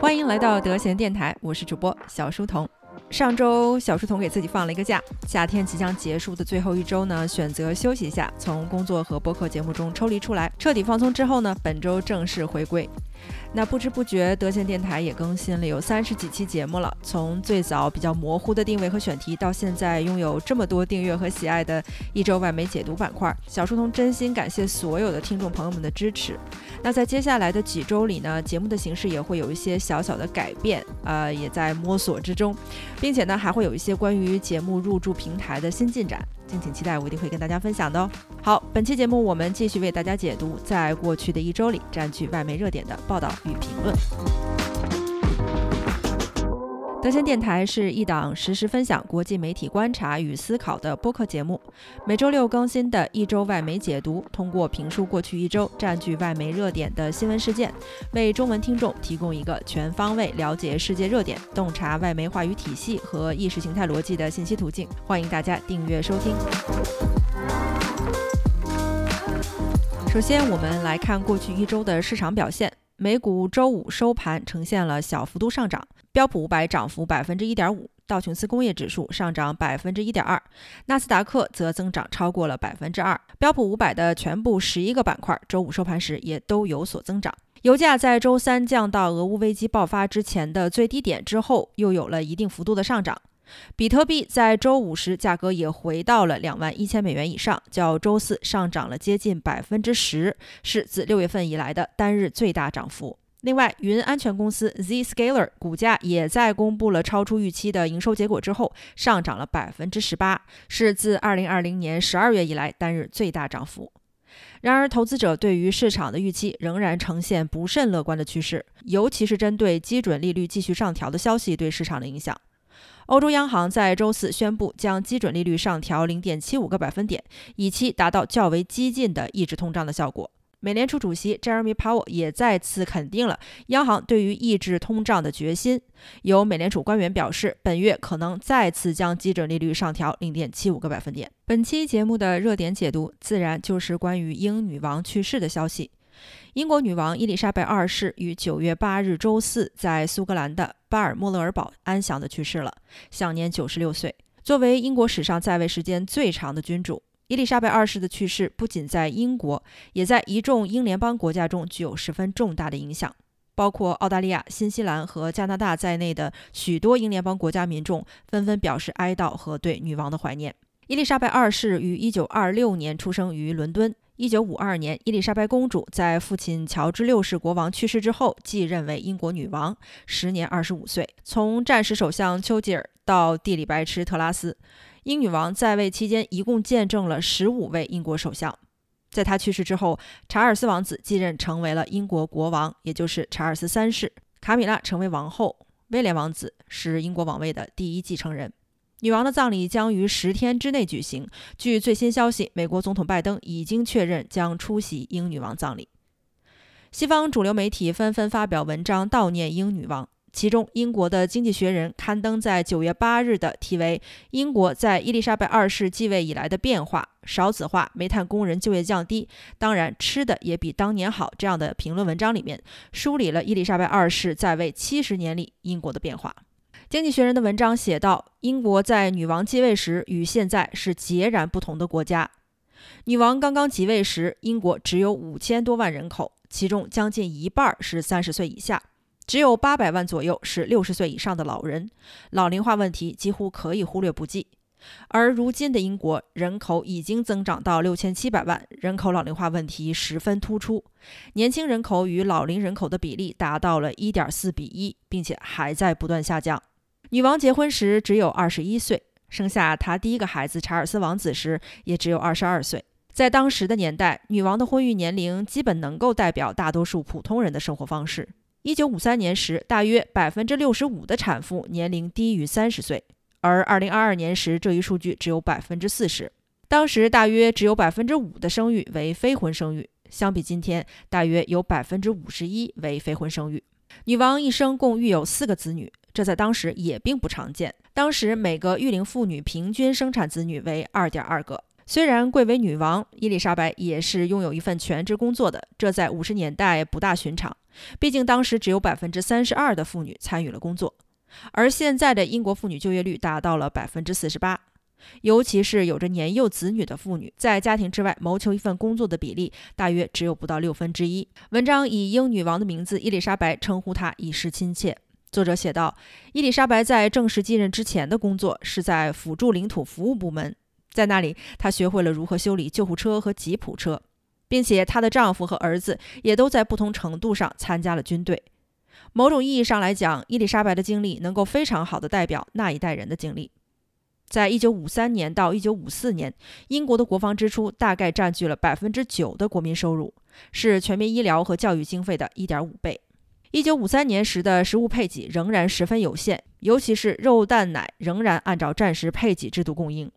欢迎来到德贤电台，我是主播小书童。上周小书童给自己放了一个假，夏天即将结束的最后一周呢，选择休息一下，从工作和播客节目中抽离出来，彻底放松之后呢，本周正式回归。那不知不觉，德贤电台也更新了有三十几期节目了。从最早比较模糊的定位和选题，到现在拥有这么多订阅和喜爱的一周外媒解读板块，小书童真心感谢所有的听众朋友们的支持。那在接下来的几周里呢，节目的形式也会有一些小小的改变，呃，也在摸索之中，并且呢，还会有一些关于节目入驻平台的新进展。敬请期待，我一定会跟大家分享的哦。好，本期节目我们继续为大家解读在过去的一周里占据外媒热点的报道与评论。德先电台是一档实时分享国际媒体观察与思考的播客节目，每周六更新的一周外媒解读，通过评述过去一周占据外媒热点的新闻事件，为中文听众提供一个全方位了解世界热点、洞察外媒话语体系和意识形态逻辑的信息途径。欢迎大家订阅收听。首先，我们来看过去一周的市场表现。美股周五收盘呈现了小幅度上涨，标普五百涨幅百分之一点五，道琼斯工业指数上涨百分之一点二，纳斯达克则增长超过了百分之二。标普五百的全部十一个板块周五收盘时也都有所增长。油价在周三降到俄乌危机爆发之前的最低点之后，又有了一定幅度的上涨。比特币在周五时价格也回到了两万一千美元以上，较周四上涨了接近百分之十，是自六月份以来的单日最大涨幅。另外，云安全公司 Zscaler 股价也在公布了超出预期的营收结果之后，上涨了百分之十八，是自二零二零年十二月以来单日最大涨幅。然而，投资者对于市场的预期仍然呈现不甚乐观的趋势，尤其是针对基准利率继续上调的消息对市场的影响。欧洲央行在周四宣布将基准利率上调零点七五个百分点，以期达到较为激进的抑制通胀的效果。美联储主席 Jeremy Powell 也再次肯定了央行对于抑制通胀的决心。有美联储官员表示，本月可能再次将基准利率上调零点七五个百分点。本期节目的热点解读，自然就是关于英女王去世的消息。英国女王伊丽莎白二世于九月八日周四在苏格兰的巴尔莫勒尔堡安详地去世了，享年九十六岁。作为英国史上在位时间最长的君主，伊丽莎白二世的去世不仅在英国，也在一众英联邦国家中具有十分重大的影响。包括澳大利亚、新西兰和加拿大在内的许多英联邦国家民众纷纷表示哀悼和对女王的怀念。伊丽莎白二世于一九二六年出生于伦敦。一九五二年，伊丽莎白公主在父亲乔治六世国王去世之后继任为英国女王，时年二十五岁。从战时首相丘吉尔到地理白痴特拉斯，英女王在位期间一共见证了十五位英国首相。在她去世之后，查尔斯王子继任成为了英国国王，也就是查尔斯三世。卡米拉成为王后，威廉王子是英国王位的第一继承人。女王的葬礼将于十天之内举行。据最新消息，美国总统拜登已经确认将出席英女王葬礼。西方主流媒体纷纷发表文章悼念英女王，其中英国的《经济学人》刊登在九月八日的题为《英国在伊丽莎白二世继位以来的变化：少子化、煤炭工人就业降低，当然吃的也比当年好》这样的评论文章里面，梳理了伊丽莎白二世在位七十年里英国的变化。经济学人的文章写道：“英国在女王继位时与现在是截然不同的国家。女王刚刚即位时，英国只有五千多万人口，其中将近一半是三十岁以下，只有八百万左右是六十岁以上的老人，老龄化问题几乎可以忽略不计。而如今的英国人口已经增长到六千七百万，人口老龄化问题十分突出，年轻人口与老龄人口的比例达到了一点四比一，并且还在不断下降。”女王结婚时只有二十一岁，生下她第一个孩子查尔斯王子时也只有二十二岁。在当时的年代，女王的婚育年龄基本能够代表大多数普通人的生活方式。一九五三年时，大约百分之六十五的产妇年龄低于三十岁，而二零二二年时，这一数据只有百分之四十。当时大约只有百分之五的生育为非婚生育，相比今天，大约有百分之五十一为非婚生育。女王一生共育有四个子女。这在当时也并不常见。当时每个育龄妇女平均生产子女为二点二个。虽然贵为女王，伊丽莎白也是拥有一份全职工作的，这在五十年代不大寻常。毕竟当时只有百分之三十二的妇女参与了工作，而现在的英国妇女就业率达到了百分之四十八。尤其是有着年幼子女的妇女，在家庭之外谋求一份工作的比例，大约只有不到六分之一。文章以英女王的名字伊丽莎白称呼她，以示亲切。作者写道：伊丽莎白在正式继任之前的工作是在辅助领土服务部门，在那里她学会了如何修理救护车和吉普车，并且她的丈夫和儿子也都在不同程度上参加了军队。某种意义上来讲，伊丽莎白的经历能够非常好的代表那一代人的经历。在一九五三年到一九五四年，英国的国防支出大概占据了百分之九的国民收入，是全民医疗和教育经费的一点五倍。一九五三年时的食物配给仍然十分有限，尤其是肉蛋奶仍然按照战时配给制度供应。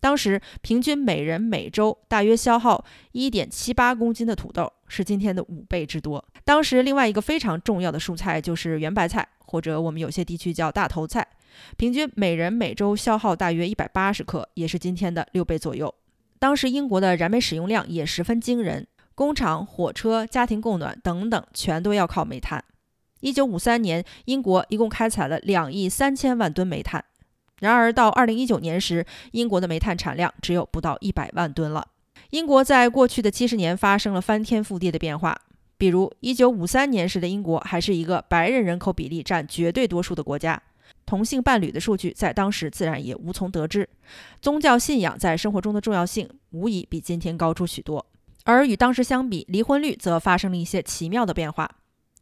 当时平均每人每周大约消耗一点七八公斤的土豆，是今天的五倍之多。当时另外一个非常重要的蔬菜就是圆白菜，或者我们有些地区叫大头菜。平均每人每周消耗大约一百八十克，也是今天的六倍左右。当时英国的燃煤使用量也十分惊人，工厂、火车、家庭供暖等等，全都要靠煤炭。一九五三年，英国一共开采了两亿三千万吨煤炭。然而到二零一九年时，英国的煤炭产量只有不到一百万吨了。英国在过去的七十年发生了翻天覆地的变化，比如一九五三年时的英国还是一个白人人口比例占绝对多数的国家。同性伴侣的数据在当时自然也无从得知，宗教信仰在生活中的重要性无疑比今天高出许多。而与当时相比，离婚率则发生了一些奇妙的变化。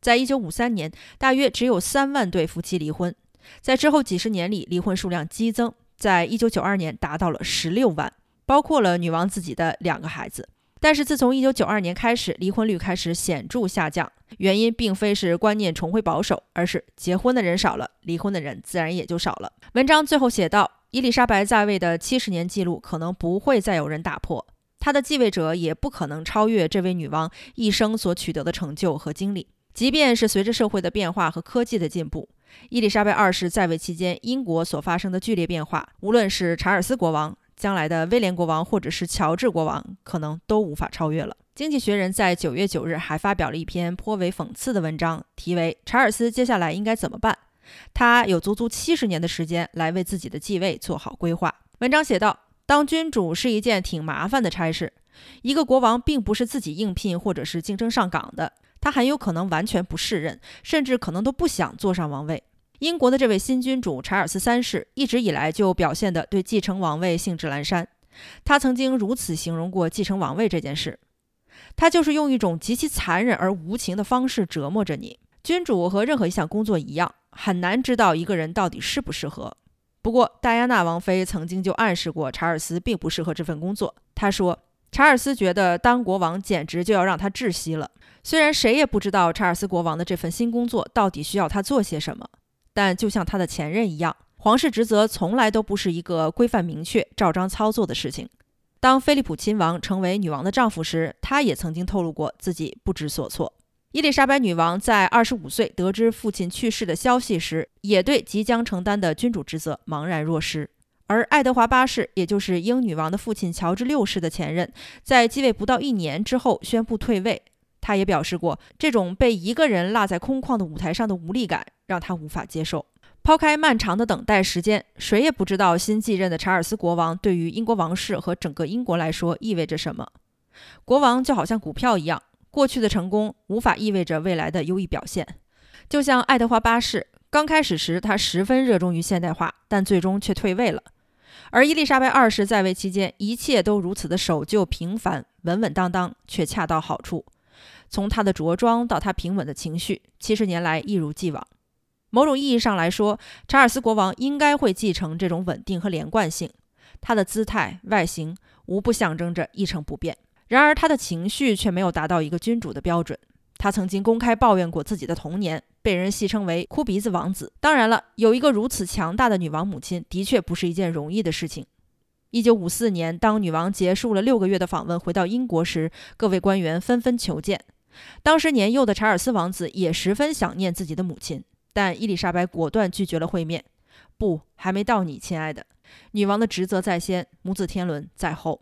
在一九五三年，大约只有三万对夫妻离婚，在之后几十年里，离婚数量激增，在一九九二年达到了十六万，包括了女王自己的两个孩子。但是自从1992年开始，离婚率开始显著下降。原因并非是观念重回保守，而是结婚的人少了，离婚的人自然也就少了。文章最后写道：“伊丽莎白在位的七十年记录可能不会再有人打破，她的继位者也不可能超越这位女王一生所取得的成就和经历。即便是随着社会的变化和科技的进步，伊丽莎白二世在位期间，英国所发生的剧烈变化，无论是查尔斯国王。”将来的威廉国王或者是乔治国王，可能都无法超越了。经济学人在九月九日还发表了一篇颇为讽刺的文章，题为《查尔斯接下来应该怎么办》。他有足足七十年的时间来为自己的继位做好规划。文章写道：“当君主是一件挺麻烦的差事。一个国王并不是自己应聘或者是竞争上岗的，他很有可能完全不适任，甚至可能都不想坐上王位。”英国的这位新君主查尔斯三世一直以来就表现得对继承王位兴致阑珊。他曾经如此形容过继承王位这件事：他就是用一种极其残忍而无情的方式折磨着你。君主和任何一项工作一样，很难知道一个人到底适不适合。不过，戴安娜王妃曾经就暗示过查尔斯并不适合这份工作。她说，查尔斯觉得当国王简直就要让他窒息了。虽然谁也不知道查尔斯国王的这份新工作到底需要他做些什么。但就像他的前任一样，皇室职责从来都不是一个规范明确、照章操作的事情。当菲利普亲王成为女王的丈夫时，他也曾经透露过自己不知所措。伊丽莎白女王在二十五岁得知父亲去世的消息时，也对即将承担的君主职责茫然若失。而爱德华八世，也就是英女王的父亲乔治六世的前任，在继位不到一年之后宣布退位。他也表示过，这种被一个人落在空旷的舞台上的无力感让他无法接受。抛开漫长的等待时间，谁也不知道新继任的查尔斯国王对于英国王室和整个英国来说意味着什么。国王就好像股票一样，过去的成功无法意味着未来的优异表现。就像爱德华八世，刚开始时他十分热衷于现代化，但最终却退位了。而伊丽莎白二世在位期间，一切都如此的守旧平凡、稳稳当当，却恰到好处。从他的着装到他平稳的情绪，七十年来一如既往。某种意义上来说，查尔斯国王应该会继承这种稳定和连贯性。他的姿态、外形无不象征着一成不变。然而，他的情绪却没有达到一个君主的标准。他曾经公开抱怨过自己的童年，被人戏称为“哭鼻子王子”。当然了，有一个如此强大的女王母亲，的确不是一件容易的事情。一九五四年，当女王结束了六个月的访问，回到英国时，各位官员纷纷求见。当时年幼的查尔斯王子也十分想念自己的母亲，但伊丽莎白果断拒绝了会面。不，还没到你，亲爱的。女王的职责在先，母子天伦在后。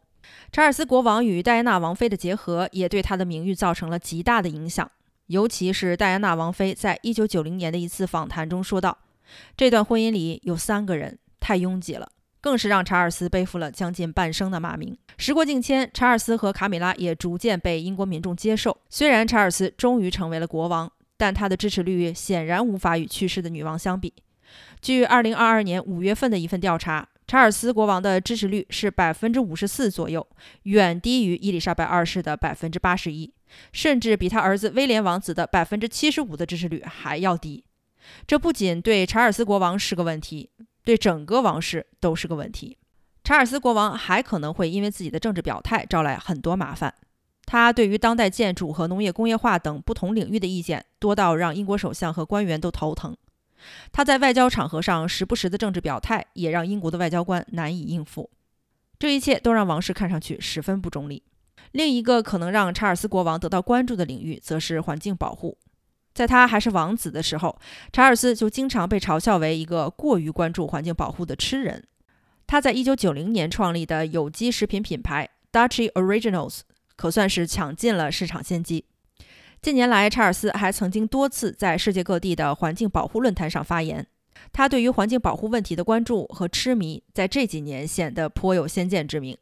查尔斯国王与戴安娜王妃的结合也对他的名誉造成了极大的影响。尤其是戴安娜王妃在一九九零年的一次访谈中说道：“这段婚姻里有三个人，太拥挤了。”更是让查尔斯背负了将近半生的骂名。时过境迁，查尔斯和卡米拉也逐渐被英国民众接受。虽然查尔斯终于成为了国王，但他的支持率显然无法与去世的女王相比。据2022年5月份的一份调查，查尔斯国王的支持率是百分之五十四左右，远低于伊丽莎白二世的百分之八十一，甚至比他儿子威廉王子的百分之七十五的支持率还要低。这不仅对查尔斯国王是个问题。对整个王室都是个问题。查尔斯国王还可能会因为自己的政治表态招来很多麻烦。他对于当代建筑和农业工业化等不同领域的意见多到让英国首相和官员都头疼。他在外交场合上时不时的政治表态也让英国的外交官难以应付。这一切都让王室看上去十分不中立。另一个可能让查尔斯国王得到关注的领域则是环境保护。在他还是王子的时候，查尔斯就经常被嘲笑为一个过于关注环境保护的痴人。他在1990年创立的有机食品品牌 Dutchy Originals 可算是抢尽了市场先机。近年来，查尔斯还曾经多次在世界各地的环境保护论坛上发言。他对于环境保护问题的关注和痴迷，在这几年显得颇有先见之明。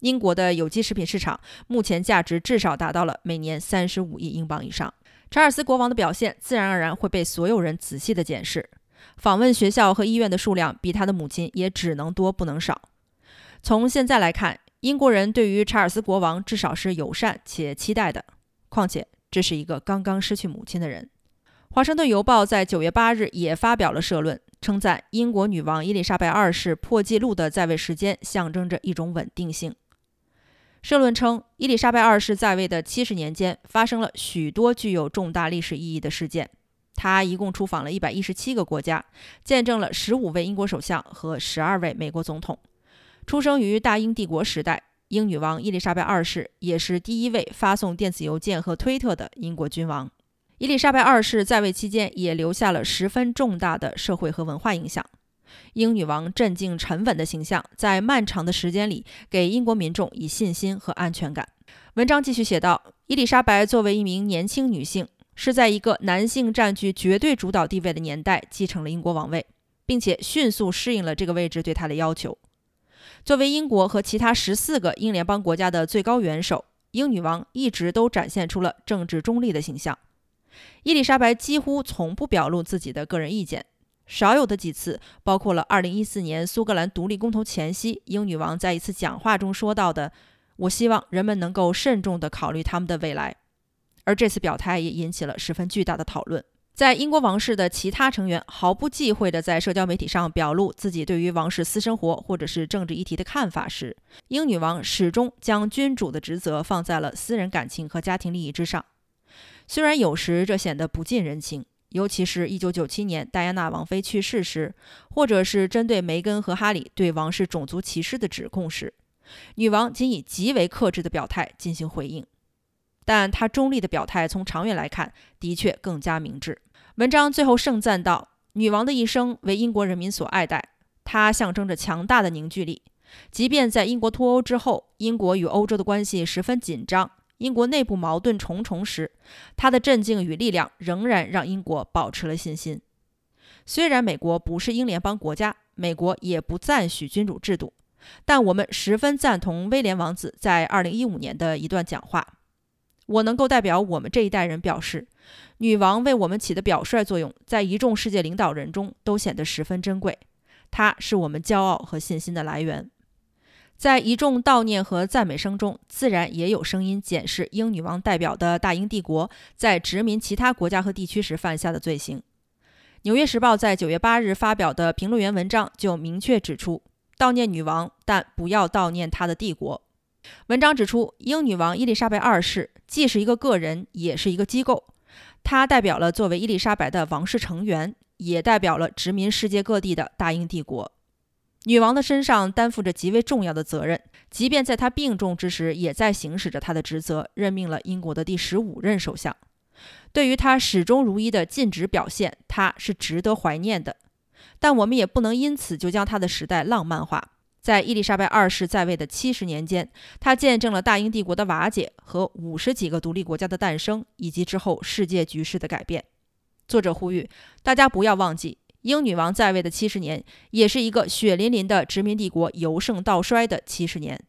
英国的有机食品市场目前价值至少达到了每年35亿英镑以上。查尔斯国王的表现自然而然会被所有人仔细的检视，访问学校和医院的数量比他的母亲也只能多不能少。从现在来看，英国人对于查尔斯国王至少是友善且期待的。况且这是一个刚刚失去母亲的人。华盛顿邮报在九月八日也发表了社论，称赞英国女王伊丽莎白二世破纪录的在位时间象征着一种稳定性。社论称，伊丽莎白二世在位的七十年间，发生了许多具有重大历史意义的事件。她一共出访了一百一十七个国家，见证了十五位英国首相和十二位美国总统。出生于大英帝国时代，英女王伊丽莎白二世也是第一位发送电子邮件和推特的英国君王。伊丽莎白二世在位期间，也留下了十分重大的社会和文化影响。英女王镇静沉稳的形象，在漫长的时间里给英国民众以信心和安全感。文章继续写道：伊丽莎白作为一名年轻女性，是在一个男性占据绝对主导地位的年代继承了英国王位，并且迅速适应了这个位置对她的要求。作为英国和其他十四个英联邦国家的最高元首，英女王一直都展现出了政治中立的形象。伊丽莎白几乎从不表露自己的个人意见。少有的几次，包括了2014年苏格兰独立公投前夕，英女王在一次讲话中说到的：“我希望人们能够慎重地考虑他们的未来。”而这次表态也引起了十分巨大的讨论。在英国王室的其他成员毫不忌讳地在社交媒体上表露自己对于王室私生活或者是政治议题的看法时，英女王始终将君主的职责放在了私人感情和家庭利益之上。虽然有时这显得不近人情。尤其是一九九七年戴安娜王妃去世时，或者是针对梅根和哈里对王室种族歧视的指控时，女王仅以极为克制的表态进行回应。但她中立的表态，从长远来看，的确更加明智。文章最后盛赞道：“女王的一生为英国人民所爱戴，她象征着强大的凝聚力。即便在英国脱欧之后，英国与欧洲的关系十分紧张。”英国内部矛盾重重时，他的镇静与力量仍然让英国保持了信心。虽然美国不是英联邦国家，美国也不赞许君主制度，但我们十分赞同威廉王子在2015年的一段讲话。我能够代表我们这一代人表示，女王为我们起的表率作用，在一众世界领导人中都显得十分珍贵。她是我们骄傲和信心的来源。在一众悼念和赞美声中，自然也有声音检视英女王代表的大英帝国在殖民其他国家和地区时犯下的罪行。《纽约时报》在九月八日发表的评论员文章就明确指出：悼念女王，但不要悼念她的帝国。文章指出，英女王伊丽莎白二世既是一个个人，也是一个机构。她代表了作为伊丽莎白的王室成员，也代表了殖民世界各地的大英帝国。女王的身上担负着极为重要的责任，即便在她病重之时，也在行使着她的职责，任命了英国的第十五任首相。对于她始终如一的尽职表现，她是值得怀念的。但我们也不能因此就将她的时代浪漫化。在伊丽莎白二世在位的七十年间，她见证了大英帝国的瓦解和五十几个独立国家的诞生，以及之后世界局势的改变。作者呼吁大家不要忘记，英女王在位的七十年，也是一个血淋淋的殖民帝国由盛到衰的七十年。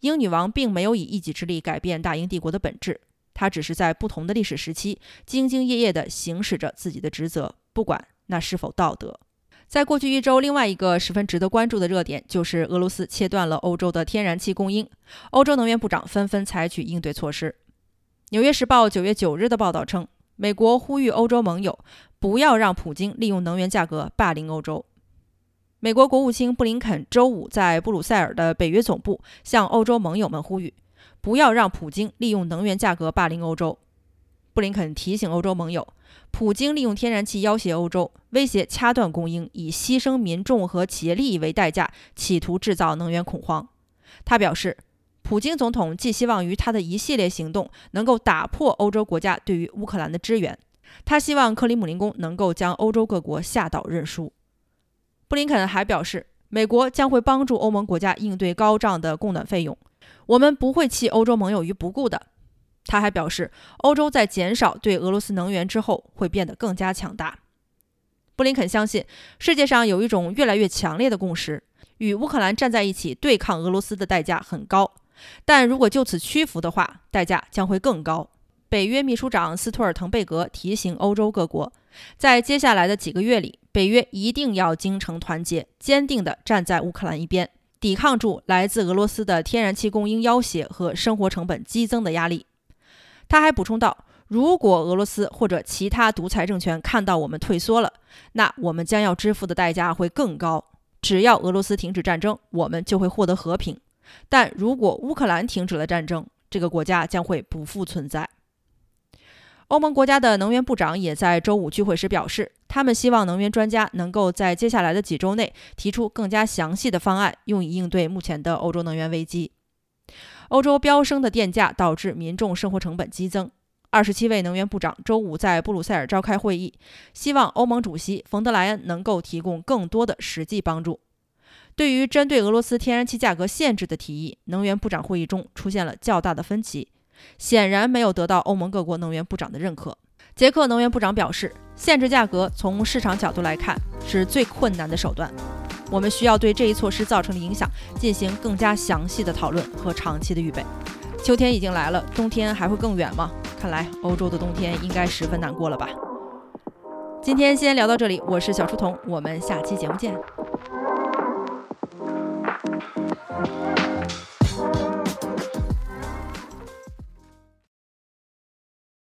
英女王并没有以一己之力改变大英帝国的本质，她只是在不同的历史时期兢兢业业地行使着自己的职责，不管那是否道德。在过去一周，另外一个十分值得关注的热点就是俄罗斯切断了欧洲的天然气供应，欧洲能源部长纷纷采取应对措施。《纽约时报》九月九日的报道称，美国呼吁欧洲盟友不要让普京利用能源价格霸凌欧洲。美国国务卿布林肯周五在布鲁塞尔的北约总部向欧洲盟友们呼吁，不要让普京利用能源价格霸凌欧洲。布林肯提醒欧洲盟友，普京利用天然气要挟欧洲，威胁掐断供应，以牺牲民众和企业利益为代价，企图制造能源恐慌。他表示，普京总统寄希望于他的一系列行动能够打破欧洲国家对于乌克兰的支援。他希望克里姆林宫能够将欧洲各国吓倒认输。布林肯还表示，美国将会帮助欧盟国家应对高涨的供暖费用。我们不会弃欧洲盟友于不顾的。他还表示，欧洲在减少对俄罗斯能源之后会变得更加强大。布林肯相信，世界上有一种越来越强烈的共识：与乌克兰站在一起对抗俄罗斯的代价很高，但如果就此屈服的话，代价将会更高。北约秘书长斯托尔滕贝格提醒欧洲各国，在接下来的几个月里，北约一定要精诚团结，坚定地站在乌克兰一边，抵抗住来自俄罗斯的天然气供应要挟和生活成本激增的压力。他还补充道：“如果俄罗斯或者其他独裁政权看到我们退缩了，那我们将要支付的代价会更高。只要俄罗斯停止战争，我们就会获得和平；但如果乌克兰停止了战争，这个国家将会不复存在。”欧盟国家的能源部长也在周五聚会时表示，他们希望能源专家能够在接下来的几周内提出更加详细的方案，用以应对目前的欧洲能源危机。欧洲飙升的电价导致民众生活成本激增。二十七位能源部长周五在布鲁塞尔召开会议，希望欧盟主席冯德莱恩能够提供更多的实际帮助。对于针对俄罗斯天然气价格限制的提议，能源部长会议中出现了较大的分歧，显然没有得到欧盟各国能源部长的认可。捷克能源部长表示，限制价格从市场角度来看是最困难的手段。我们需要对这一措施造成的影响进行更加详细的讨论和长期的预备。秋天已经来了，冬天还会更远吗？看来欧洲的冬天应该十分难过了吧。今天先聊到这里，我是小书童，我们下期节目见。Thank you.